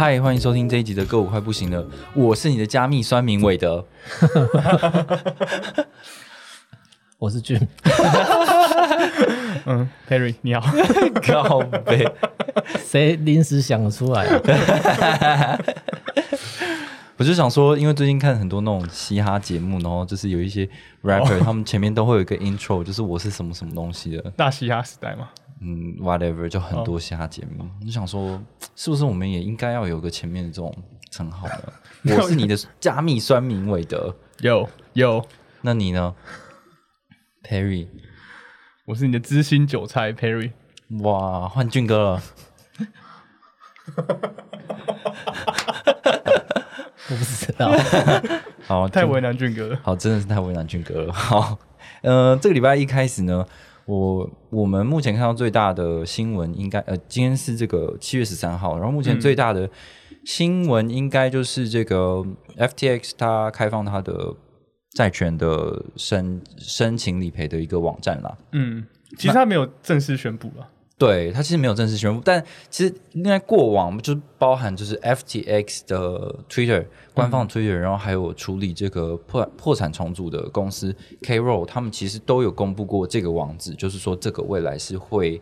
嗨，欢迎收听这一集的《歌舞快不行了》，我是你的加密酸民韦德。我是俊，嗯，Perry 你好，靠背，谁临时想得出来啊？我就想说，因为最近看很多那种嘻哈节目，然后就是有一些 rapper，、他们前面都会有一个 intro，就是我是什么什么东西的，大嘻哈时代嘛，嗯，whatever，就很多嘻哈节目。我就想说，是不是我们也应该要有个前面的这种称号呢？我是你的加密酸民韦德，有有，那你呢？Perry，我是你的知心韭菜 Perry，哇，换俊哥了。我不知道，好，太为难俊哥了。好，真的是太为难俊哥了。好，呃，这个礼拜一开始呢，我我们目前看到最大的新闻，应该呃，今天是这个七月十三号，然后目前最大的新闻应该就是这个 FTX 它开放它的债权的申申请理赔的一个网站啦。嗯，其实它没有正式宣布了。对，它其实没有正式宣布，但其实应该过往就是包含就是 FTX 的 Twitter 官方 Twitter，、然后还有处理这个破破产重组的公司 K Roll，他们其实都有公布过这个网址，就是说这个未来是会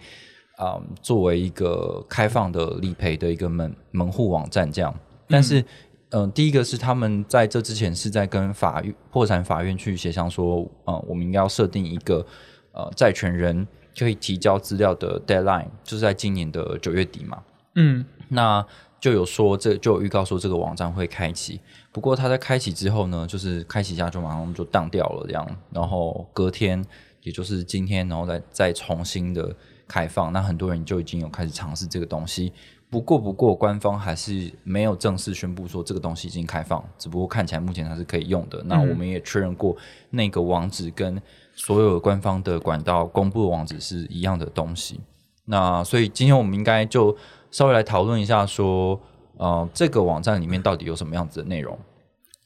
啊、嗯作为一个开放的理赔的一个门门户网站这样，但是。嗯，第一个是他们在这之前是在跟法院破产法院去协商说，呃，我们应该要设定一个呃债权人可以提交资料的 deadline，就是在今年的九月底嘛。嗯，那就有说这就有预告说这个网站会开启，不过它在开启之后呢，就是开启一下就马上就当掉了这样，然后隔天也就是今天，然后再再重新的开放，那很多人就已经有开始尝试这个东西。不过，不过，官方还是没有正式宣布说这个东西已经开放，只不过看起来目前它是可以用的。那我们也确认过，那个网址跟所有官方的管道公布的网址是一样的东西。那所以今天我们应该就稍微来讨论一下，说呃，这个网站里面到底有什么样子的内容？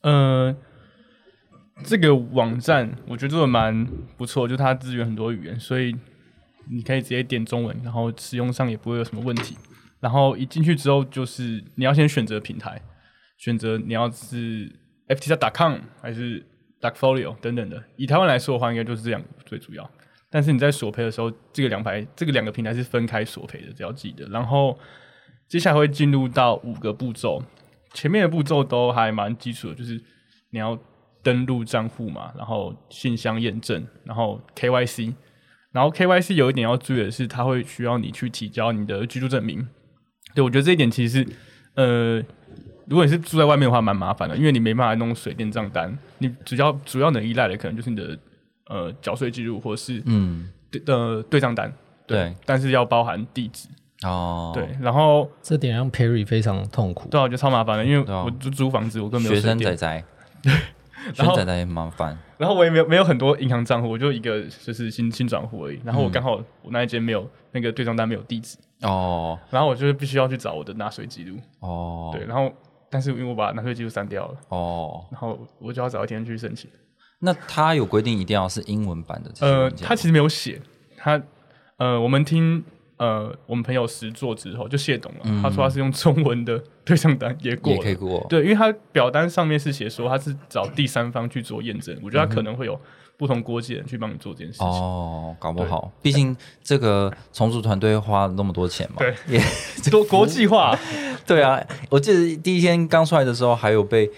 呃，这个网站我觉得做的蛮不错，就它支援很多语言，所以你可以直接点中文，然后使用上也不会有什么问题。然后一进去之后，就是你要先选择平台，选择你要是 ftx.com 还是 Darkfolio 等等的。以台湾来说的话，应该就是这两个最主要。但是你在索赔的时候，这个两排这个两个平台是分开索赔的，只要记得。然后接下来会进入到五个步骤，前面的步骤都还蛮基础的，就是你要登录账户嘛，然后信箱验证，然后 KYC，然后 KYC 有一点要注意的是，它会需要你去提交你的居住证明。对我觉得这一点其实，呃，如果你是住在外面的话，蛮麻烦的，因为你没办法弄水电账单，你主要主要能依赖的可能就是你的呃缴税记录或是嗯，对呃对账单，对，但是要包含地址，哦，对，，然后这点让 Perry 非常痛苦。对啊，我觉得超麻烦的，因为我租租房子，我根本没有学水电。生仔仔，学 然后生仔仔也麻烦，然后我也没有没有很多银行账户，我就一个就是新新转户而已。然后我刚好我那一间没有那个对账单没有地址，哦。然后我就是必须要去找我的纳税记录。哦，对，然后但是因为我把纳税记录删掉了，哦，然后我就要找一天去申请。那他有规定一定要是英文版的这些呃，件吗他其实没有写，他呃，我们听呃我们朋友实做之后就谢懂了，他说他是用中文的对账单也过也可以过，对，因为他表单上面是写说他是找第三方去做验证，我觉得他可能会有不同国籍人去帮你做这件事情。哦，搞不好，毕竟这个重组团队花了那么多钱嘛，对，也 多国际化，对啊，我记得第一天刚出来的时候，还有被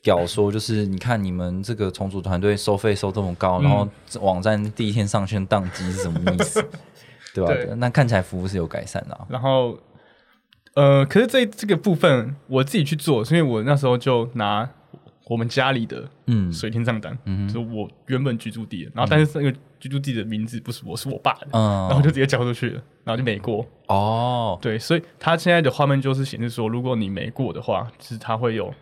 屌说，就是你看你们这个重组团队收费收这么高，然后嗯网站第一天上线宕机是什么意思？对吧？对那看起来服务是有改善的、啊。然后呃，可是这这个部分我自己去做，是因为我那时候就拿我们家里的嗯水电账单，就是我原本居住地的，然后但是那个居住地的名字不是我，是我爸的，嗯然后就直接交出去了，然后就没过。哦，对，所以他现在的画面就是显示说，如果你没过的话，就是他会有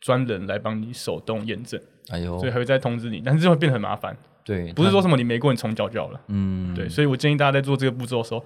专人来帮你手动验证，哎呦所以，还会再通知你，但是就会变得很麻烦。对，不是说什么你没过你重缴就好了。嗯，对，所以我建议大家在做这个步骤的时候，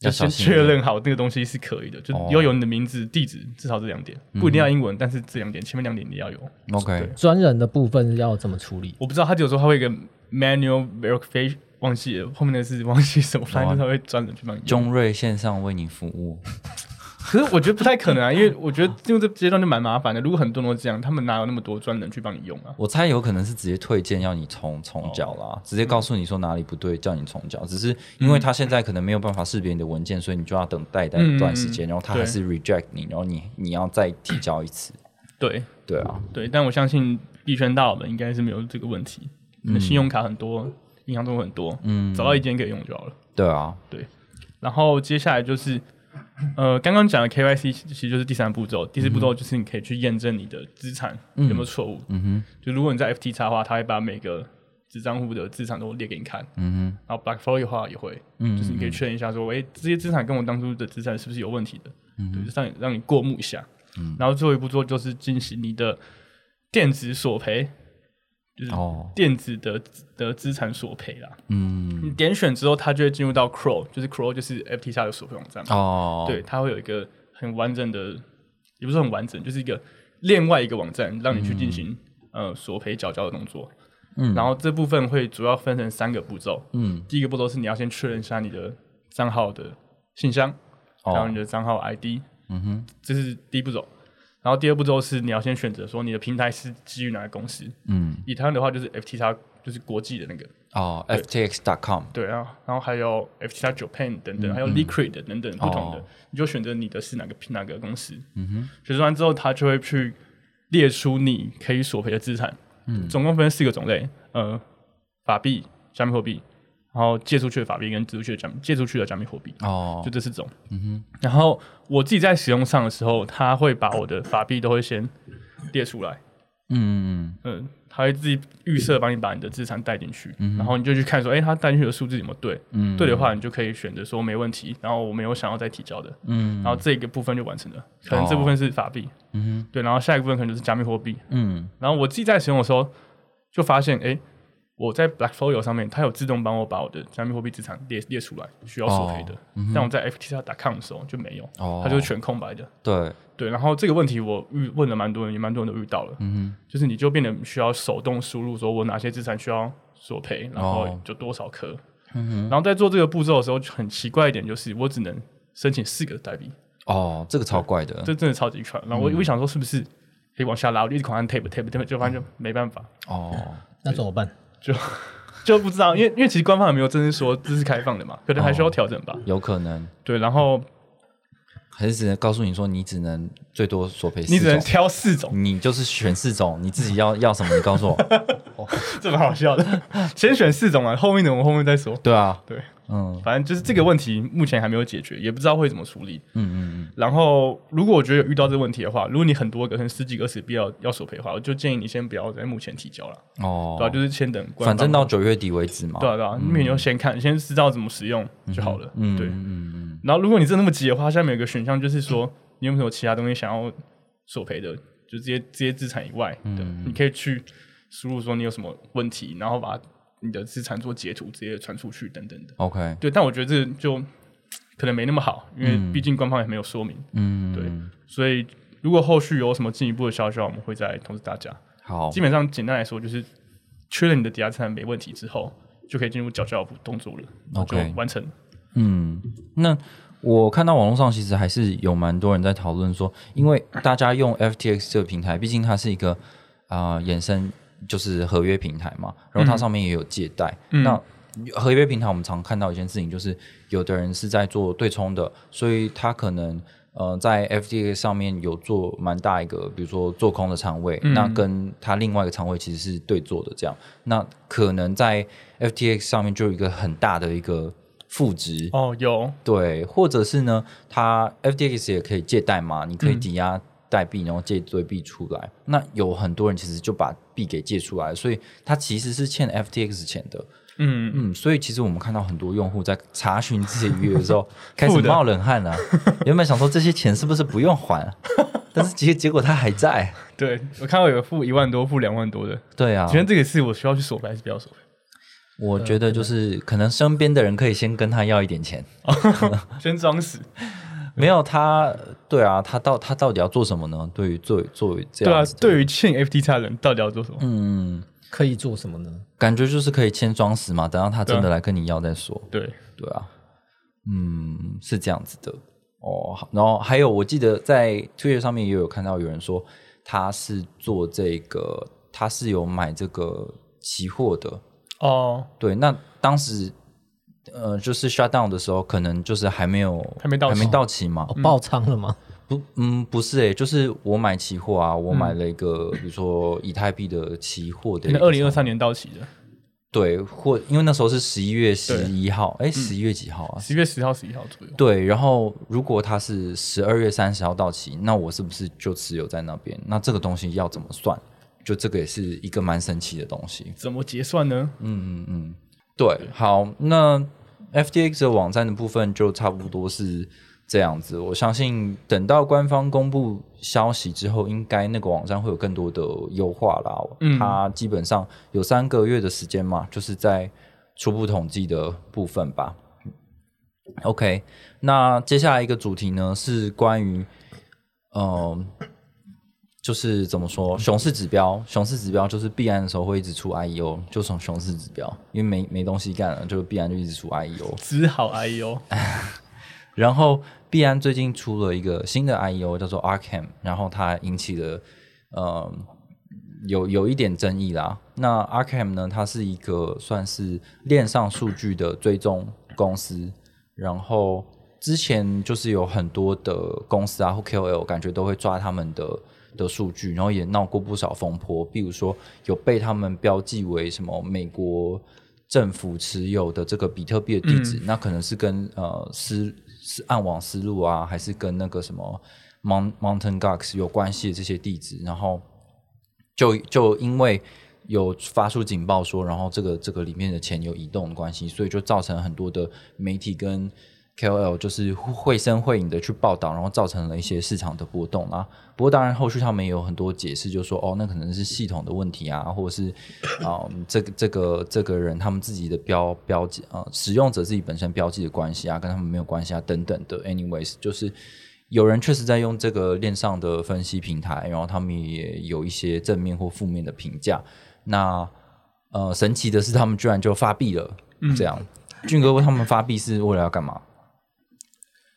要先确认好那个东西是可以的，就哦。要有你的名字、地址，至少这两点，不一定要英文，但是这两点前面两点你要有。OK，专人的部分要怎么处理？我不知道他有时候他会有一个 manual verification，忘记了后面的是忘记什么，反正就是他会专人去帮你。中瑞线上为你服务，可是我觉得不太可能啊，因为我觉得进入这阶段就蛮麻烦的。如果很多人都这样，他们哪有那么多专人去帮你用啊？我猜有可能是直接推荐要你重重缴哦啦，直接告诉你说哪里不对，叫你重缴。只是因为他现在可能没有办法识别你的文件，所以你就要等待待一段时间，嗯然后他还是 reject 你，然后你你要再提交一次。对对啊，对，但我相信币圈大佬们应该是没有这个问题。信用卡很多，银行都很多，嗯，找到一间可以用就好了。对啊，对然后接下来就是，呃，刚刚讲的 KYC 其实就是第三步骤，第四步骤就是你可以去验证你的资产有没有错误。嗯哼，就如果你在 FT 叉的话，它会把每个子账户的资产都列给你看。嗯哼然后 Blackfolio 的话也会，嗯就是你可以确认一下说，诶，这些资产跟我当初的资产是不是有问题的？嗯对，就让你让你过目一下。嗯然后最后一步做就是进行你的电子索赔，就是电子的的资产索赔啦。嗯，你点选之后，它就会进入到 Crow，就是 Crow 就是 FT 下的索赔网站嘛。哦，对，，它会有一个很完整的，也不是很完整，就是一个另外一个网站，让你去进行、呃索赔缴交的动作。嗯然后这部分会主要分成三个步骤。嗯，第一个步骤是你要先确认一下你的账号的信箱，还有哦你，的账号 ID，嗯哼，这是第一步骤。然后第二步骤是你要先选择说你的平台是基于哪个公司。嗯，以台湾的话就是 FTX，就是国际的那个，哦，ftx.com，对啊，然后还有 FTX Japan 等等，还有 Liquid 等等不同的，哦。你就选择你的是哪个哪个公司。嗯哼，选择完之后，他就会去列出你可以索赔的资产，嗯。总共分四个种类，呃，法币、加密货币，然后借出去的法币跟支出去的加密借出去的加密货币，哦就，这四种。嗯哼，然后我自己在使用上的时候，他会把我的法币都会先列出来，嗯嗯嗯，它会自己预设帮你把你的资产带进去，嗯哼然后你就去看说，哎，他带进去的数字有没有对？嗯，对的话，你就可以选择说没问题，然后我没有想要再提交的，嗯，然后这个部分就完成了。可能这部分是法币，嗯哼，对，然后下一个部分可能就是加密货币。嗯，然后我自己在使用的时候，就发现，哎，我在 Blackfolio 上面，它有自动帮我把我的加密货币资产列列出来，需要索赔的。哦嗯但我在 FTX.com 的时候就没有，哦，它就是全空白的。对，对，然后这个问题我遇问了蛮多人，也蛮多人都遇到了，嗯就是你就变得需要手动输入，说我哪些资产需要索赔，然后哦就多少颗。哼，嗯哼，然后在做这个步骤的时候，就很奇怪一点，就是我只能申请四个代币，哦，这个超怪的，这真的超级快。然后我我想说是不是可以往下拉，我就一直狂按 tab tab tab，就发现就没办法，哦，那怎么办？就 就不知道，因为因为其实官方也没有正式说这是开放的嘛，可能还需要调整吧。有可能，对，然后还是只能告诉你说，你只能最多索赔四你只能挑四种，你就是选四种，你自己要要什么，你告诉我。这蛮好笑的。先选四种啊，后面的我们后面再说。对啊，对，嗯反正就是这个问题目前还没有解决，也不知道会怎么处理。嗯嗯然后，如果我觉得有遇到这个问题的话，如果你很多个，可能十几个、二十个要要索赔的话，我就建议你先不要在目前提交了，嗯，哦，对啊，就是先等。反正到九月底为止嘛。对啊对啊，你就先看，先知道怎么使用就好了。嗯，对。嗯嗯然后，如果你真的那么急的话，下面有个选项就是说，你有没有其他东西想要索赔的，就这些这些资产以外的，嗯你可以去输入说你有什么问题，然后把你的资产做截图，直接传出去等等的。，OK，对，但我觉得这就可能没那么好，因为毕竟官方也没有说明。嗯，对，所以如果后续有什么进一步的消息，我们会再通知大家。好基，本上简单来说，就是确认你的抵押资产没问题之后，就可以进入缴交步动作了，OK 完成。嗯，那我看到网络上其实还是有蛮多人在讨论说，因为大家用 FTX 这个平台，毕竟它是一个啊、呃衍生就是合约平台嘛，然后它上面也有借贷。嗯那合约平台我们常看到一件事情，就是有的人是在做对冲的，所以他可能。呃，在 FTX 上面有做蛮大一个，比如说做空的仓位，嗯那跟他另外一个仓位其实是对做的，这样，那可能在 FTX 上面就有一个很大的一个负值，哦，有，对，或者是呢，它 FTX 也可以借贷嘛，你可以抵押代币，然后借一堆币出来。那有很多人其实就把币给借出来，所以他其实是欠 FTX 钱的。嗯，嗯，所以其实我们看到很多用户在查询自己余额的时候，开始冒冷汗了、原本想说这些钱是不是不用还，但是结结果他还在。对我看到有付一万多、付两万多的，对啊，觉得这个是我需要去索赔还是不要索赔？我觉得就是可能身边的人可以先跟他要一点钱。先装死，没有他，对啊，他到他到底要做什么呢？对于作为作为这对啊样子，对于欠 FT 的人到底要做什么？嗯，可以做什么呢？感觉就是可以先装死嘛，等到他真的来跟你要再说。对，对啊，嗯，是这样子的哦。好然后还有，我记得在 Twitter 上面也有看到有人说他是做这个，他是有买这个期货的。哦，对，那当时呃，就是 shut down 的时候，可能就是还没有还没到期还没到期嘛。哦，爆仓了吗？不，嗯，不是诶、就是我买期货啊，我买了一个，比如说以太币的期货的二零二三年到期的，对，或因为那时候是十一月十一号，哎，十一月几号啊？十一月十号、十一号左右。对，然后如果它是十二月三十号到期，那我是不是就持有在那边？那这个东西要怎么算？就这个也是一个蛮神奇的东西。怎么结算呢？嗯嗯嗯，对，好，那 FTX 的网站的部分就差不多是这样子。我相信等到官方公布消息之后，应该那个网站会有更多的优化啦。嗯它基本上有三个月的时间嘛，就是在初步统计的部分吧。OK，那接下来一个主题呢是关于，嗯、就是怎么说，熊市指标，熊市指标就是必然的时候会一直出 IEO，就从熊市指标，因为没没东西干了，就必然就一直出 IEO。只好 IEO，然后必然最近出了一个新的 IEO 叫做 Arkham，然后它引起了呃有有一点争议啦。那 Arkham 呢，它是一个算是链上数据的追踪公司，然后之前就是有很多的公司啊或 KOL 感觉都会抓他们的。的数据，然后也闹过不少风波，比如说有被他们标记为什么美国政府持有的这个比特币的地址，那可能是跟呃思是暗网思路啊，还是跟那个什么 Mount Mountain Gox 有关系的这些地址，然后就就因为有发出警报说，然后这个这个里面的钱有移动的关系，所以就造成很多的媒体跟 KOL 就是绘声绘影的去报道，然后造成了一些市场的波动啊。不过当然后续他们也有很多解释，就说哦，那可能是系统的问题啊，或者是啊、这个这个这个人他们自己的标标记啊、使用者自己本身标记的关系啊，跟他们没有关系啊等等的。Anyways，就是有人确实在用这个链上的分析平台，然后他们也有一些正面或负面的评价。那呃，神奇的是他们居然就发币了，这样。俊哥，他们发币是为了要干嘛？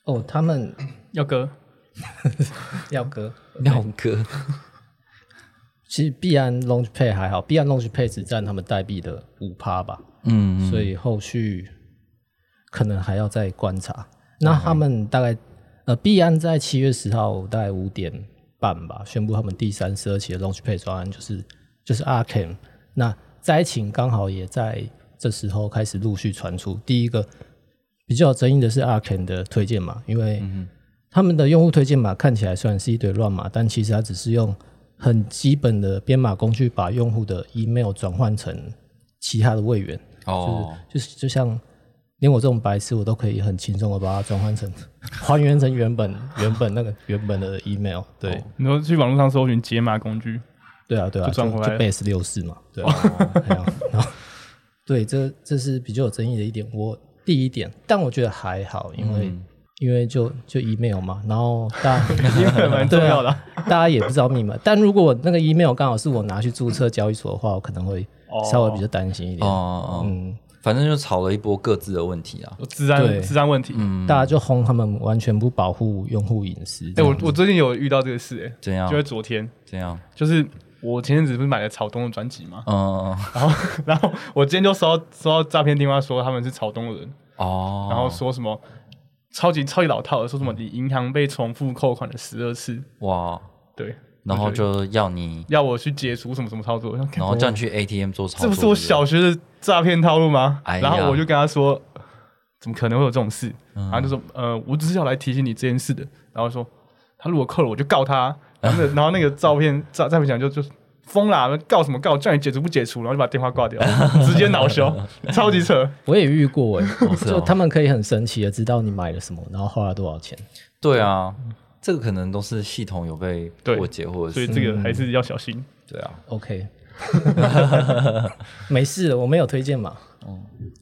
哦，他们 要割，要割。要割其实币安 Launch Pay 还好，币安 Launch Pay 只占他们代币的五趴吧，嗯，所以后续可能还要再观察。那他们大概呃，币安在七月十号大概五点半吧，宣布他们第三十二期的 Launch Pay 专案就是就是 Arkham。那灾情刚好也在这时候开始陆续传出。第一个比较有争议的是 Arkham 的推荐码，因为他们的用户推荐码看起来虽然是一堆乱码，但其实它只是用很基本的编码工具把用户的 email 转换成其他的位元。哦，就是就像连我这种白痴，我都可以很轻松的把它转换成还原成原本原本那个原本的 email。对、你说去网络上搜寻解码工具，对啊对啊，就就就转回来了 base 六四嘛，对啊，对啊然后对，这这是比较有争议的一点。我第一点，但我觉得还好，因为、因为就就 email 嘛，然后大家 因为蛮重要的啊。大家也不知道密码，但如果那个 email 刚好是我拿去注册交易所的话，我可能会稍微比较担心一点。哦哦，嗯，反正就吵了一波各自的问题啊。有治安对治安问题。嗯大家就轰他们完全不保护用户隐私。哎，我我最近有遇到这个事，哎，怎样就？在昨天，怎样？就是我前阵子不是买了草东的专辑嘛，嗯，然后然后我今天就收到收到诈骗电话，说他们是草东的人，哦，然后说什么超级超级老套的，说什么你银行被重复扣款了十二次，哇，对，然后就要你，要我去解除什么什么操作，然后叫你去 ATM 做操作，这不是我小学的诈骗套路吗？哎然后我就跟他说，怎么可能会有这种事？嗯。然后就说，呃，我只是要来提醒你这件事的。然后说，他如果扣了，我就告他。然后那然后那个照片照照片讲就就疯啦，告什么告，叫你解除不解除，然后就把电话挂掉，直接恼羞，超级扯。我也遇过哎、是哦就他们可以很神奇的知道你买了什么，然后花了多少钱。对啊，这个可能都是系统有被对破解，或者是所以这个还是要小心。对啊，OK，没事的，我没有推荐嘛。嗯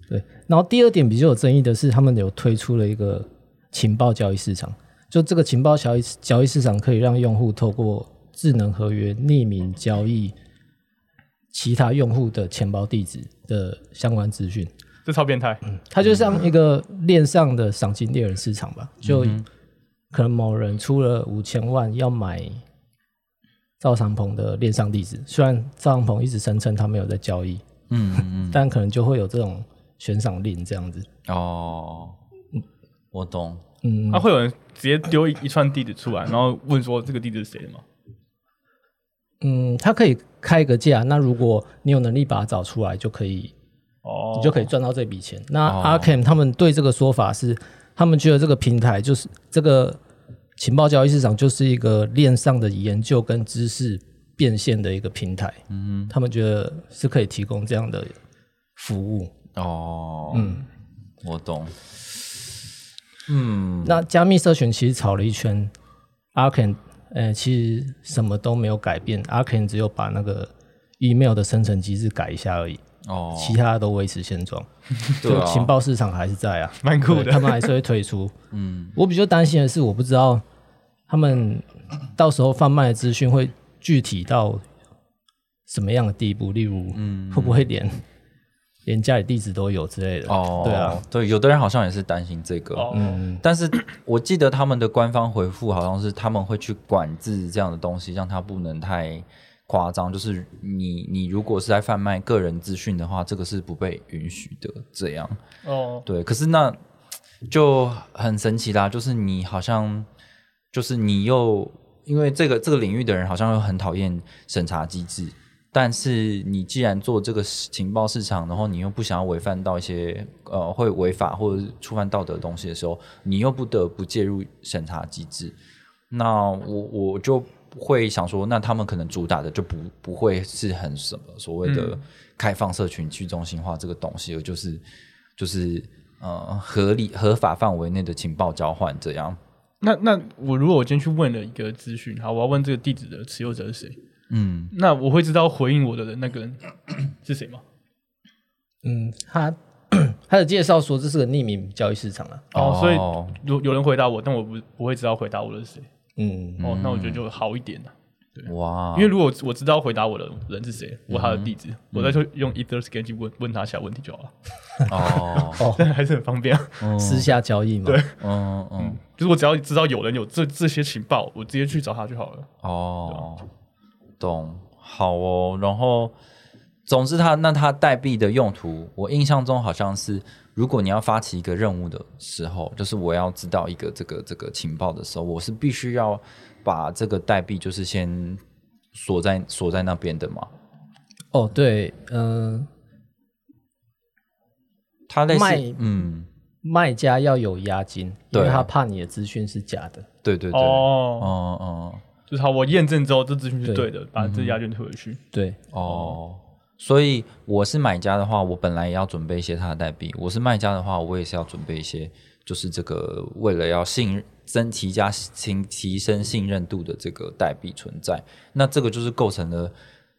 对。然后第二点比较有争议的是，他们有推出了一个情报交易市场，就这个情报交易交易市场可以让用户透过智能合约匿名交易其他用户的钱包地址的相关资讯。这超变态，嗯它就像一个链上的赏金猎人市场吧，就可能某人出了五千万要买赵长鹏的链上地址，虽然赵长鹏一直声称他没有在交易，嗯嗯嗯，但可能就会有这种悬赏令这样子。哦，我懂，嗯，那、会有人直接丢一一串地址出来，然后问说这个地址是谁的吗？嗯，他可以开个价，那如果你有能力把它找出来，就可以，哦，你就可以赚到这笔钱。那哦 Arkham 他们对这个说法是，他们觉得这个平台就是这个情报交易市场就是一个链上的研究跟知识变现的一个平台。嗯，他们觉得是可以提供这样的服务。哦，嗯，我懂，嗯，那加密社群其实炒了一圈，Arkan，呃，其实什么都没有改变，Arkan 只有把那个 email 的生成机制改一下而已，哦，其他都维持现状。对啊，就情报市场还是在啊，蛮酷的他们还是会推出。嗯，我比较担心的是，我不知道他们到时候贩卖的资讯会具体到什么样的地步，例如，嗯，会不会连连家里地址都有之类的？哦，对啊，，对，有的人好像也是担心这个，哦，嗯，但是我记得他们的官方回复好像是他们会去管制这样的东西，让它不能太夸张。就是你你如果是在贩卖个人资讯的话，这个是不被允许的。这样哦，对，可是那就很神奇啦，就是你好像就是你又因为这个这个领域的人好像又很讨厌审查机制。但是你既然做这个情报市场，然后你又不想要违反到一些呃会违法或者是触犯道德的东西的时候，你又不得不介入审查机制。那我我就会想说，那他们可能主打的就不不会是很什么所谓的开放社群去中心化这个东西，而就是就是呃合理合法范围内的情报交换这样。那那我如果我今天去问了一个资讯，好，我要问这个地址的持有者是谁？嗯，那我会知道回应我的人那个人 是谁吗？嗯，他 他的介绍说这是个匿名交易市场啊。哦，所以哦有有人回答我，但我不不会知道回答我的是谁。嗯，哦，那我觉得就好一点了。对哇，因为如果我知道回答我的人是谁，我他的地嗯址，我再去用 Etherscan 去问问他小问题就好了，哦，但还是很方便啊。私下交易嘛。对嗯嗯，就是我只要知道有人有这这些情报，我直接去找他就好了。哦，懂，好哦。然后，总之他那他代币的用途，我印象中好像是，如果你要发起一个任务的时候，就是我要知道一个这个这个情报的时候，我是必须要把这个代币就是先锁在锁在那边的嘛。哦，对，嗯、它类似卖，嗯，卖家要有押金，因为他怕你的资讯是假的。对对对，哦，哦哦就是好，我验证之后这资讯是对对的，把这押金退回去。对，哦。所以我是买家的话，我本来也要准备一些他的代币；我是卖家的话，我也是要准备一些，就是这个为了要信增提加提提升信任度的这个代币存在。那这个就是构成了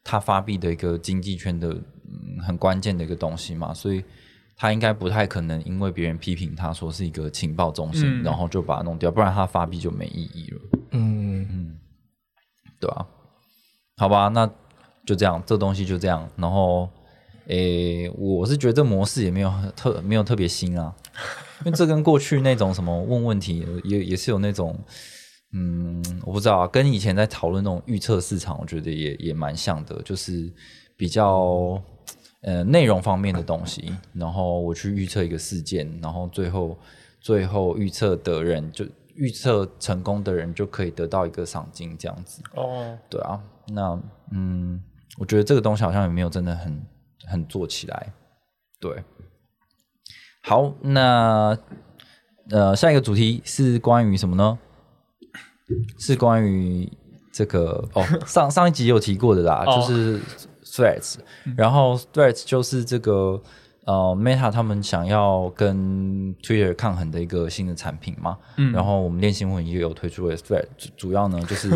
他发币的一个经济圈的嗯很关键的一个东西嘛。所以他应该不太可能因为别人批评他说是一个情报中心，嗯然后就把它弄掉，不然他发币就没意义了。嗯嗯，对啊，好吧，那就这样，这东西就这样。然后，诶，我是觉得这模式也没有特没有特别新啊，因为这跟过去那种什么问问题也也是有那种，嗯，我不知道啊，跟以前在讨论那种预测市场，我觉得也也蛮像的，就是比较呃内容方面的东西。然后我去预测一个事件，然后最后最后预测的人就预测成功的人就可以得到一个赏金，这样子。哦，对啊，那嗯，我觉得这个东西好像也没有真的很很做起来。对，好，那呃，下一个主题是关于什么呢？是关于这个哦，上上一集有提过的啦，哦就是 threats，、然后 threats 就是这个呃 Meta 他们想要跟 Twitter 抗衡的一个新的产品嘛，嗯然后我们练新闻也有推出了 Thread，主主要呢就是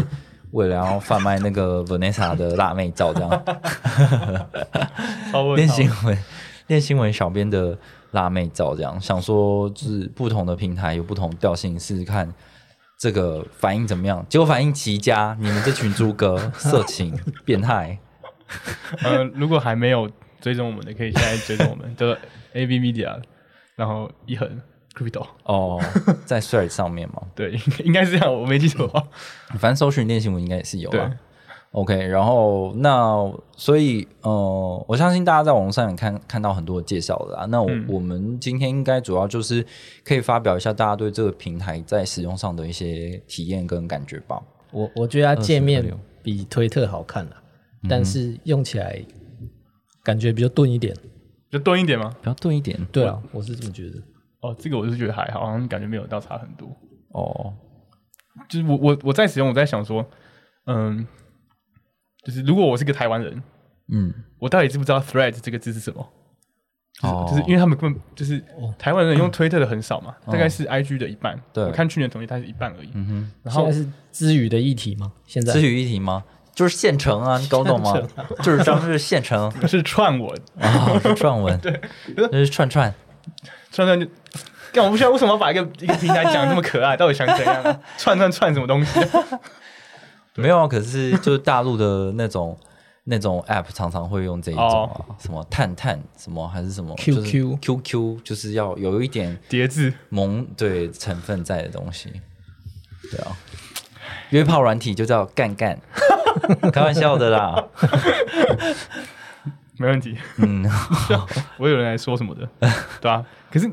为了要贩卖那个 Vanessa 的辣妹照，这样练 新闻练新闻小编的辣妹照，这样想说就是不同的平台有不同调性，试试看。这个反应怎么样？结果反应极佳，你们这群猪哥色情 变态，呃，如果还没有追踪我们的，可以现在追踪我们 的 A B Media，然后一横 Crypto，哦，在 Thread 上面嘛，对，应该是这样，我没记错的话。反正搜寻练习我应该也是有对啊。OK，然后那所以呃，我相信大家在网络上也看看到很多介绍的啊。那我、嗯我们今天应该主要就是可以发表一下大家对这个平台在使用上的一些体验跟感觉吧。我我觉得它界面26比推特好看啦，但是用起来感觉比较钝一点。就钝一点吗？比较钝一点对啊，我是这么觉得。哦，这个我是觉得还好，好像感觉没有到差很多。哦，就是我我我在使用，我在想说，嗯，就是如果我是个台湾人，嗯，我到底知不知道 Thread 这个字是什么？就是、哦就是因为他们根本就是台湾人用推特的很少嘛，大概是 IG 的一半。对我看去年统计它是一半而已。嗯哼，然后现在是知语的议题吗？现在至于一题吗？就是现成啊，你搞懂吗？就是张是现成 是串文，啊，是串文，对，那是串串。串串就。干，我不知道为什么把一个一个平台讲得这么可爱，到底想怎样、啊？串串串什么东西？没有啊，可是就是大陆的那种那种 app 常常会用这一种啊，什么探探什么还是什么 QQ QQ，就是要有一点叠字萌对成分在的东西。对啊，约炮软体就叫干干，开玩笑的啦。没问题。嗯，我有人来说什么的，对啊。可是，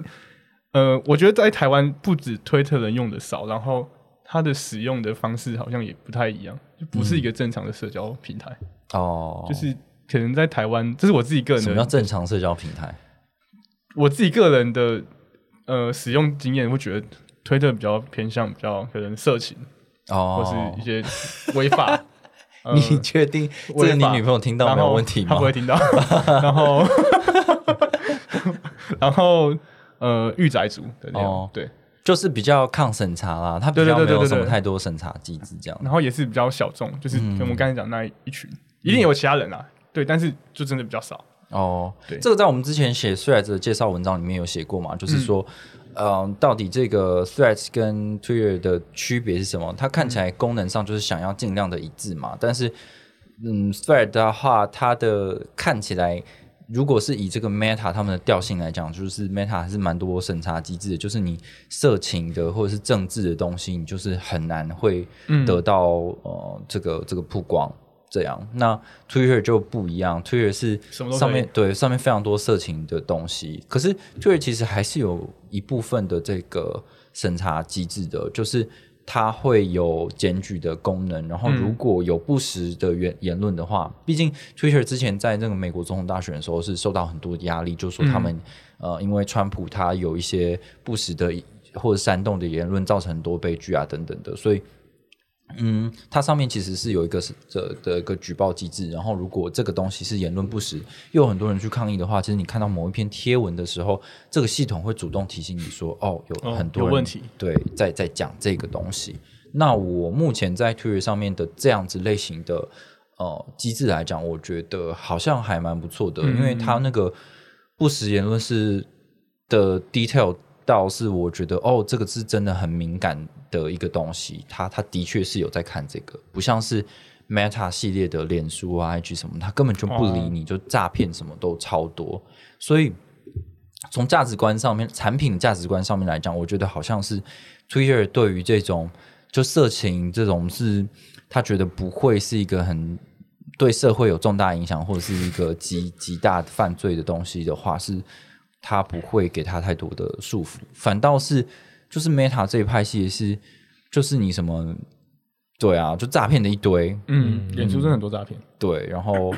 呃，我觉得在台湾不止推特人用的少，然后它的使用的方式好像也不太一样，就不是一个正常的社交平台。哦，就是可能在台湾，这是我自己个人什么叫，正常社交平台？我自己个人的呃使用经验，会觉得推特比较偏向比较可能色情，哦，或是一些违法。呃你确定这个你女朋友听到没有？问题吗？他不？会听到。然后，然后呃，御宅族的那种，哦。对，就是比较抗审查啦，他比较没有什么太多审查机制这样。然后也是比较小众，就是我们刚才讲那一群，一定有其他人啦，对，但是就真的比较少。哦，对。这个在我们之前写 Threads 的介绍文章里面有写过嘛，就是说，嗯、到底这个 Threads 跟 Twitter 的区别是什么？它看起来功能上就是想要尽量的一致嘛，但是，嗯，Thread 的话，它的看起来。如果是以这个 Meta 他们的调性来讲，就是 Meta 还是蛮多审查机制的，就是你色情的或者是政治的东西，你就是很难会嗯得到、呃这个这个曝光。这样，那 Twitter 就不一样，Twitter 是上面对上面非常多色情的东西，可是 Twitter 其实还是有一部分的这个审查机制的，就是它会有检举的功能，然后嗯。如果有不实的言言论的话，毕竟 Twitter 之前在那个美国总统大选的时候是受到很多压力，就说他们、呃因为川普他有一些不实的或者煽动的言论，造成很多悲剧啊等等的，所以。嗯，它上面其实是有一个是的的一个举报机制，然后如果这个东西是言论不实，又有很多人去抗议的话，其实你看到某一篇贴文的时候，这个系统会主动提醒你说，哦，有哦很多问题对，在在讲这个东西。那我目前在 Twitter 上面的这样子类型的呃机制来讲，我觉得好像还蛮不错的，嗯因为它那个不实言论是的 detail 到是我觉得哦，这个是真的很敏感的一个东西，他他的确是有在看这个，不像是 Meta 系列的脸书啊、IG 什么，他根本就不理你，就诈骗什么都超多，所以从价值观上面，产品价值观上面来讲，我觉得好像是 Twitter 对于这种就色情这种是，他觉得不会是一个很对社会有重大影响，或者是一个极极大犯罪的东西的话，是他不会给他太多的束缚，反倒是就是 Meta 这一派系是，就是你什么对啊，就诈骗的一堆，嗯，演出真的很多诈骗，对，然后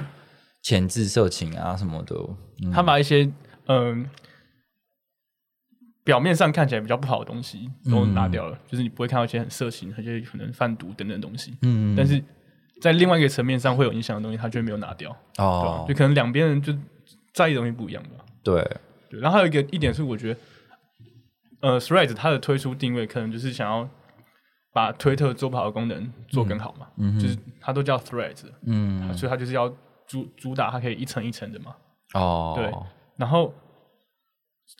前置色情啊什么的，嗯他把一些嗯、表面上看起来比较不好的东西都拿掉了，就是你不会看到一些很色情、而且可能贩毒等等东西。嗯，但是在另外一个层面上会有影响的东西，他就没有拿掉，哦就，可能两边人就在意的东西不一样吧。对，对，然后还有一个一点是，我觉得，呃，Threads 它的推出定位可能就是想要把推特做不好的功能做更好嘛，就是它都叫 Threads，嗯，所以它就是要主主打它可以一层一层的嘛。哦，对然后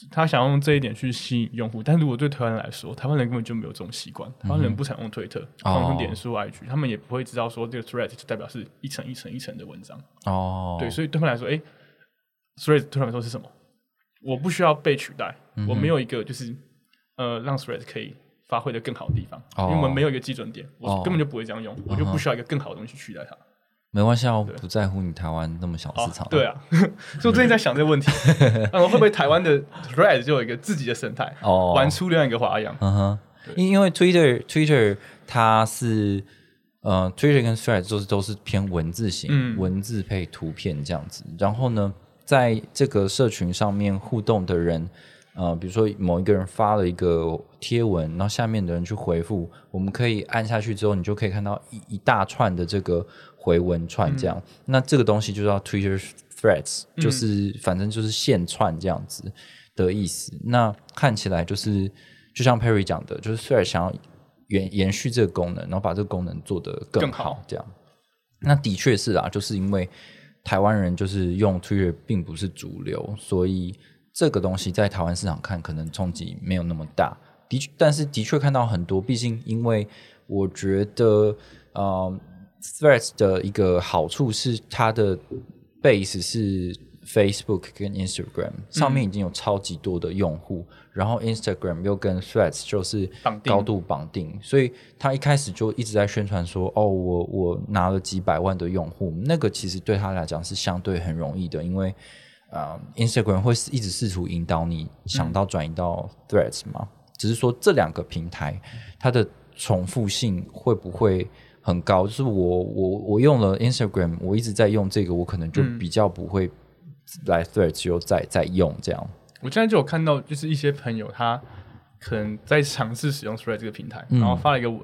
他想要用这一点去吸引用户，但是如果对台湾人来说，台湾人根本就没有这种习惯，台湾人不常用推特，他们用脸书、IG，他们也不会知道说这个 Thread 就代表是一层一层一层的文章。哦，对，所以对他们来说，哎、t h r e a d 对他们来说是什么？我不需要被取代，我没有一个就是呃让 Thread 可以发挥的更好的地方，哦因为我们没有一个基准点，我哦根本就不会这样用，我就不需要一个更好的东西去取代它。没关系啊，我不在乎你台湾那么小市场。对，啊，所以我最近在想这个问题，嗯，会不会台湾的 Thread 就有一个自己的生态，哦玩出另外一个花样？嗯哼，因因为 Twitter Twitter 它是呃 Twitter 跟 Threads 都是都是偏文字型，嗯文字配图片这样子。然后呢，在这个社群上面互动的人，呃，比如说某一个人发了一个贴文，然后下面的人去回复，我们可以按下去之后，你就可以看到一一大串的这个回文串这样。那这个东西就叫 Twitter Threads，就是、反正就是线串这样子的意思。那看起来就是就像 Perry 讲的，就是 Threads 想要延延续这个功能，然后把这个功能做得更好这样。那的确是啊，就是因为台湾人就是用 Twitter 并不是主流，所以这个东西在台湾市场看可能冲击没有那么大。的确，但是的确看到很多，毕竟因为我觉得，嗯，Threads 的一个好处是它的 base 是 Facebook 跟 Instagram 上面已经有超级多的用户，然后 Instagram 又跟 Threads 就是高度绑定，所以他一开始就一直在宣传说，哦，我我拿了几百万的用户，那个其实对他来讲是相对很容易的，因为呃，Instagram 会一直试图引导你想到转移到 Threads 嘛，只是说这两个平台它的重复性会不会很高？就是我我我用了 Instagram，我一直在用这个，我可能就比较不会来 Threads 又再再用这样。我现在就有看到，就是一些朋友他可能在尝试使用 Thread 这个平台，然后发了一个文，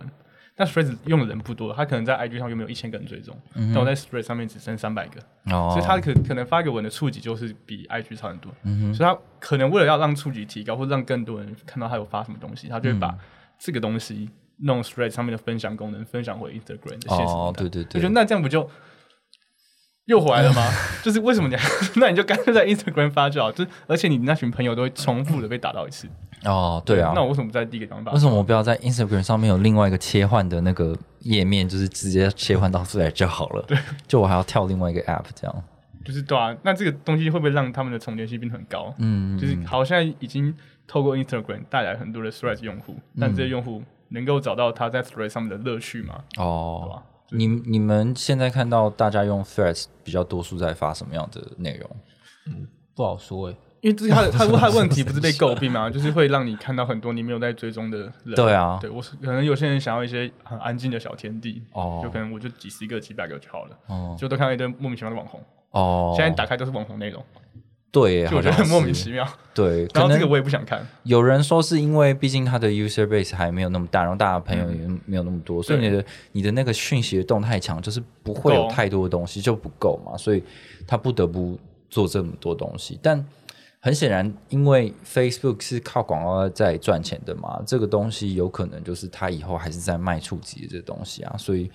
但 Thread 用的人不多，他可能在 IG 上有没有一千个人追踪，但我在 Thread 上面只剩三百个，哦。所以他可可能发一个文的触及就是比 IG 差很多，所以他可能为了要让触及提高，或者让更多人看到他有发什么东西，他就会把这个东西弄 Thread 上面的分享功能分享回 Instagram 的现实。哦，对对对。我觉得，那这样不就又回来了吗？就是为什么你还 那你就干脆在 Instagram 发就好，就是而且你那群朋友都会重复的被打到一次。哦，对啊，那我为什么不在第一个地方发？为什么我不要在 Instagram 上面有另外一个切换的那个页面，就是直接切换到 Thread 就好了？对，就我还要跳另外一个 App 这样。就是对啊，那这个东西会不会让他们的重叠性变得很高？嗯，就是好，现在已经透过 Instagram 带来很多的 Threads 用户，但这些用户能够找到他在 Threads 上面的乐趣吗？对哦吧，你你们现在看到大家用 Threads 比较多数在发什么样的内容？嗯不好说哎、因为这是他的他他的问题不是被诟病吗？就是会让你看到很多你没有在追踪的人。对啊对我是可能有些人想要一些很安静的小天地，哦就可能我就几十个、几百个就好了，哦就都看到一堆莫名其妙的网红。哦，现在打开都是网红内容，对耶，就我觉得好像很莫名其妙。对，可能然后这个我也不想看，有人说是因为毕竟它的 user base 还没有那么大，然后大家朋友也没有那么多，所以你的你的那个讯息的动态强，就是不会有太多的东西就不够嘛，所以他不得不做这么多东西。但很显然，因为 Facebook 是靠广告在赚钱的嘛，这个东西有可能就是他以后还是在卖触及的这东西啊，所以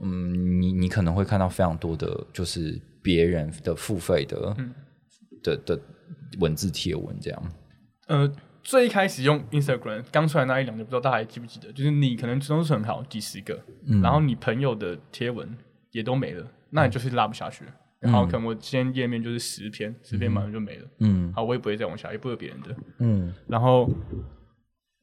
嗯，你你可能会看到非常多的就是别人的付费的、的的文字贴文这样。呃，最一开始用 Instagram 刚出来那一两年，不知道大家还记不记得？就是你可能追踪数很好，几十个，嗯然后你朋友的贴文也都没了，那你就是拉不下去了。然后可能我今天页面就是十篇，十篇马上就没了。嗯好，我也不会再往下，也不会有别人的。嗯然后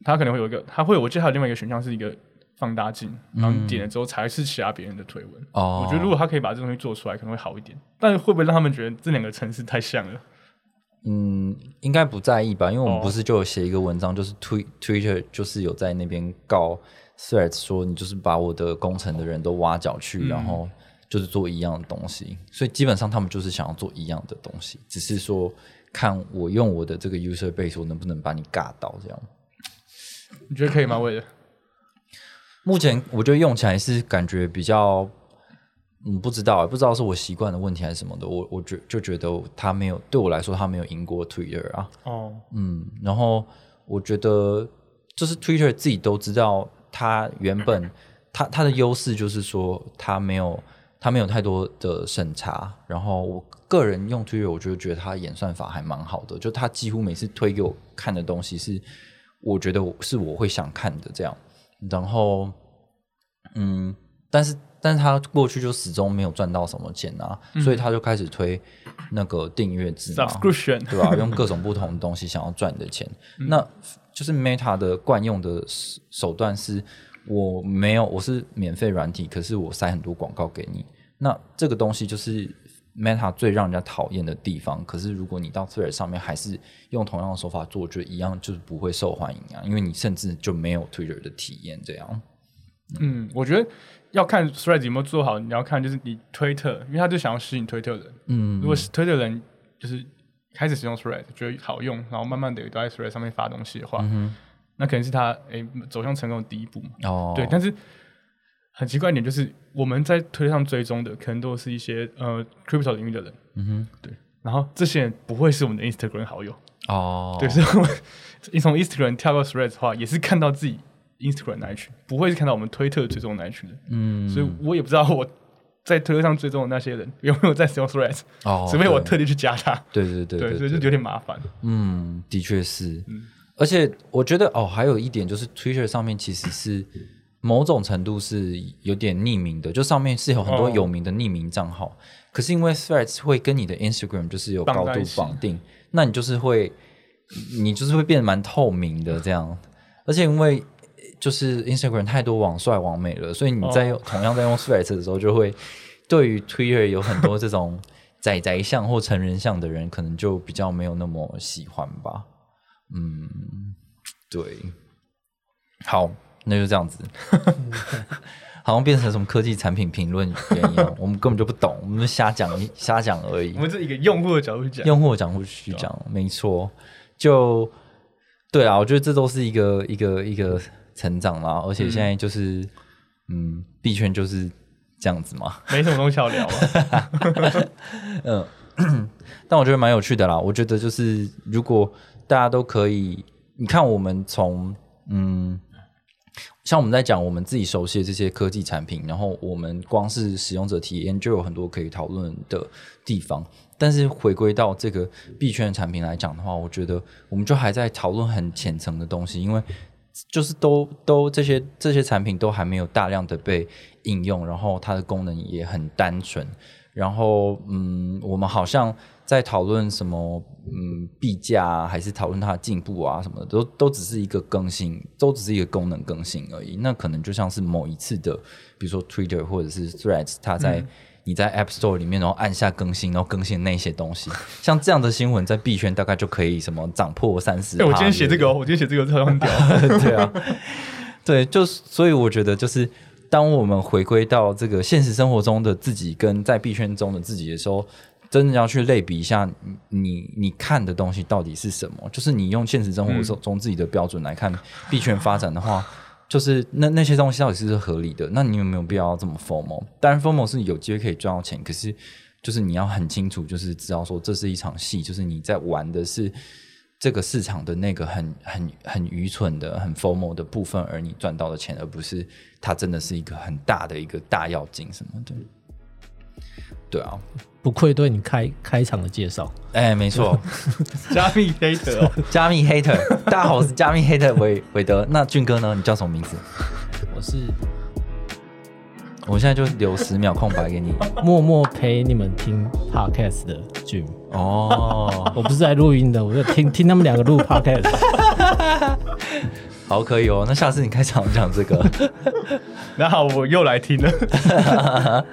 他可能会有一个，他会，我记得还有另外一个选项是一个放大镜，然后你点了之后才是其他别人的推文。哦，我觉得如果他可以把这东西做出来，可能会好一点。但是会不会让他们觉得这两个城市太像了？嗯，应该不在意吧，因为我们哦不是就有写一个文章，就是 Twi Twitter 就是有在那边告 Threads 说你就是把我的工程的人都挖角去，嗯然后就是做一样的东西，所以基本上他们就是想要做一样的东西，只是说看我用我的这个 user base，我能不能把你尬到这样。你觉得可以吗？我也目前我觉得用起来是感觉比较，嗯，不知道，不知道是我习惯的问题还是什么的。我我觉就觉得他没有对我来说，他没有赢过 Twitter 啊。哦，嗯，然后我觉得就是 Twitter 自己都知道，它原本它它的优势就是说它没有它没有太多的审查。然后我个人用 Twitter，我就觉得它演算法还蛮好的，就它几乎每次推给我看的东西是我觉得是我会想看的这样。然后，嗯，但是但是他过去就始终没有赚到什么钱啊，所以他就开始推那个订阅制嘛，subscription 对吧？用各种不同的东西想要赚你的钱，那就是 Meta 的惯用的手手段是，我没有我是免费软体，可是我塞很多广告给你，那这个东西就是 Meta 最让人家讨厌的地方。可是如果你到 Twitter 上面还是用同样的手法做，就一样就是不会受欢迎啊，因为你甚至就没有 Twitter 的体验这样。嗯，我觉得要看 Threads 有没有做好，你要看就是你推特，因为他就想要吸引推特人。嗯。如果是推特人就是开始使用 Threads，觉得好用，然后慢慢的都在 Threads 上面发东西的话，嗯那可能是他诶、走向成功的第一步嘛。哦，对，但是很奇怪一点就是，我们在推特上追踪的可能都是一些呃 crypto 领域的人，嗯哼，对，然后这些人不会是我们的 Instagram 好友，哦，对，所以我们你从 Instagram 跳到 Threads 的话，也是看到自己 Instagram 那一群，不会是看到我们推特追踪的那一群人，嗯，所以我也不知道我在推特上追踪的那些人有没有在使用 Threads，哦，除非我特地去加他，对对对对，所以就有点麻烦。嗯，的确是。而且我觉得哦，还有一点就是 Twitter 上面其实是某种程度是有点匿名的，就上面是有很多哦有名的匿名账号。可是因为 Threads 会跟你的 Instagram 就是有高度绑定，那你就是会，你就是会变得蛮透明的这样。而且因为就是 Instagram 太多网帅网美了，所以你在用、同样在用 Threads 的时候，就会对于 Twitter 有很多这种 仔仔像或成人像的人，可能就比较没有那么喜欢吧。嗯，对，好，那就这样子，好像变成什么科技产品评论员一样，我们根本就不懂，我们瞎讲瞎讲而已我。们是一个用户的角度去讲，用户的角度去讲，没错，就对啊，我觉得这都是一个一个一个成长啦，而且现在就是，嗯，币圈就是这样子嘛，没什么东西好聊啊。嗯，但我觉得蛮有趣的啦。我觉得就是如果大家都可以，你看我们从嗯，像我们在讲我们自己熟悉的这些科技产品，然后我们光是使用者体验就有很多可以讨论的地方。但是回归到这个币圈的产品来讲的话，我觉得我们就还在讨论很浅层的东西，因为就是都都这些这些产品都还没有大量的被应用，然后它的功能也很单纯，然后嗯，我们好像在讨论什么嗯币价啊，还是讨论它的进步啊什么的，都都只是一个更新，都只是一个功能更新而已。那可能就像是某一次的，比如说 Twitter 或者是 Threads，它在、你在 App Store 里面，然后按下更新，然后更新那些东西，像这样的新闻在币圈大概就可以什么涨破三十。哎，我今天写这个哦，我今天写这个超很屌。对啊，对，就是所以我觉得就是当我们回归到这个现实生活中的自己跟在币圈中的自己的时候，真的要去类比一下你你你看的东西到底是什么。就是你用现实生活中中自己的标准来看币圈发展的话。就是那那些东西到底是合理的？那你有没有必要这么 formal？当然 formal 是有机会可以赚到钱，可是就是你要很清楚，就是知道说这是一场戏，就是你在玩的是这个市场的那个很很很愚蠢的、很 formal 的部分，而你赚到的钱，而不是它真的是一个很大的一个大要紧什么的。对啊，不愧对你开开场的介绍。哎，没错，加密黑的哦，加密 hater，大家好，我是加密 hater 韦韦德。那俊哥呢？你叫什么名字？我是我现在就留十秒空白给你。默默陪你们听 podcast 的 Jim。哦，我不是在录音的，我就听听他们两个录 podcast。好，可以哦。那下次你开场讲这个，那好，我又来听了，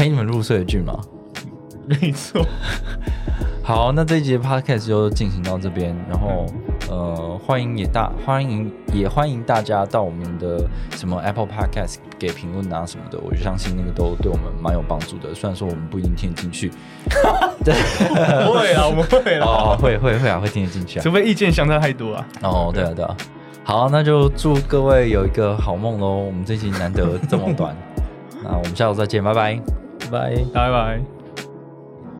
陪你们入睡的剧嘛。没错，好，那这一节 podcast 就进行到这边，然后呃，欢迎也大欢迎也欢迎大家到我们的什么 Apple Podcast 给评论啊什么的，我就相信那个都对我们蛮有帮助的。虽然说我们不一定听得进去，对，不会啊，我们会啦，哦，会会会啊，会听得进去啊。除非意见相差太多啊。哦，对啊对啊，好，那就祝各位有一个好梦喽。我们这集难得这么短，那我们下周再见，拜拜。拜拜。拜拜拜。